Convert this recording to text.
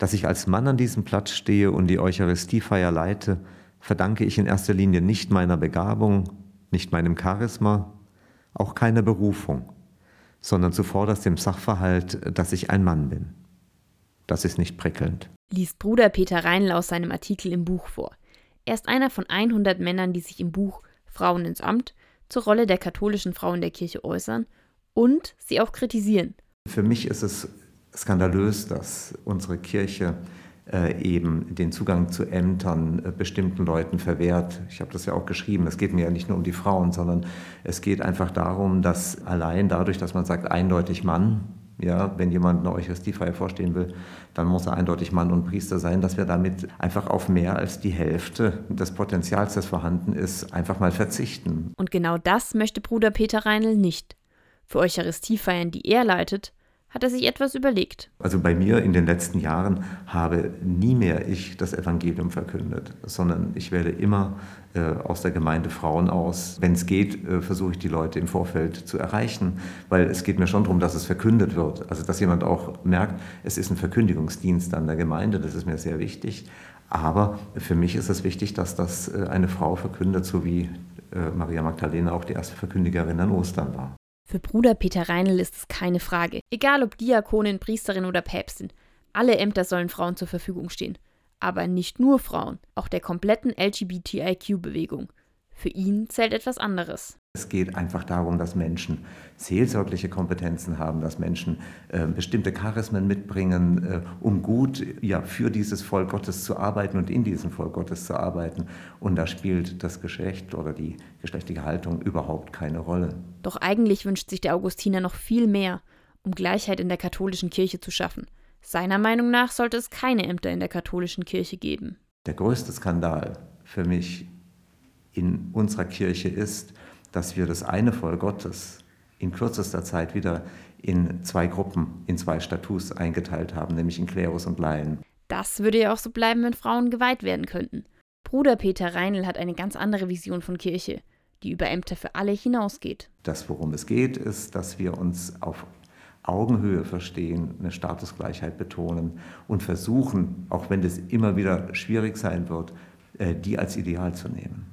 Dass ich als Mann an diesem Platz stehe und die Eucharistiefeier leite, verdanke ich in erster Linie nicht meiner Begabung, nicht meinem Charisma, auch keiner Berufung, sondern zuvorderst dem Sachverhalt, dass ich ein Mann bin. Das ist nicht prickelnd. Liest Bruder Peter Reinl aus seinem Artikel im Buch vor. Er ist einer von 100 Männern, die sich im Buch Frauen ins Amt zur Rolle der katholischen Frau in der Kirche äußern und sie auch kritisieren. Für mich ist es skandalös, dass unsere Kirche äh, eben den Zugang zu Ämtern äh, bestimmten Leuten verwehrt. Ich habe das ja auch geschrieben. Es geht mir ja nicht nur um die Frauen, sondern es geht einfach darum, dass allein dadurch, dass man sagt eindeutig Mann, ja, wenn jemand eine Eucharistiefeier vorstehen will, dann muss er eindeutig Mann und Priester sein, dass wir damit einfach auf mehr als die Hälfte des Potenzials, das vorhanden ist, einfach mal verzichten. Und genau das möchte Bruder Peter Reinl nicht. Für Eucharistiefeiern, die er leitet, hat er sich etwas überlegt. Also bei mir in den letzten Jahren habe nie mehr ich das Evangelium verkündet, sondern ich werde immer äh, aus der Gemeinde Frauen aus. Wenn es geht, äh, versuche ich die Leute im Vorfeld zu erreichen, weil es geht mir schon darum, dass es verkündet wird. Also dass jemand auch merkt, es ist ein Verkündigungsdienst an der Gemeinde, das ist mir sehr wichtig. Aber für mich ist es wichtig, dass das äh, eine Frau verkündet, so wie Maria Magdalena auch die erste Verkündigerin an Ostern war. Für Bruder Peter Reinl ist es keine Frage. Egal ob Diakonin, Priesterin oder Päpstin. Alle Ämter sollen Frauen zur Verfügung stehen. Aber nicht nur Frauen, auch der kompletten LGBTIQ-Bewegung. Für ihn zählt etwas anderes. Es geht einfach darum, dass Menschen seelsorgliche Kompetenzen haben, dass Menschen äh, bestimmte Charismen mitbringen, äh, um gut ja, für dieses Volk Gottes zu arbeiten und in diesem Volk Gottes zu arbeiten. Und da spielt das Geschlecht oder die geschlechtliche Haltung überhaupt keine Rolle. Doch eigentlich wünscht sich der Augustiner noch viel mehr, um Gleichheit in der katholischen Kirche zu schaffen. Seiner Meinung nach sollte es keine Ämter in der katholischen Kirche geben. Der größte Skandal für mich in unserer Kirche ist, dass wir das eine Volk Gottes in kürzester Zeit wieder in zwei Gruppen, in zwei Status eingeteilt haben, nämlich in Klerus und Laien. Das würde ja auch so bleiben, wenn Frauen geweiht werden könnten. Bruder Peter Reinl hat eine ganz andere Vision von Kirche, die über Ämter für alle hinausgeht. Das, worum es geht, ist, dass wir uns auf Augenhöhe verstehen, eine Statusgleichheit betonen und versuchen, auch wenn das immer wieder schwierig sein wird, äh, die als Ideal zu nehmen.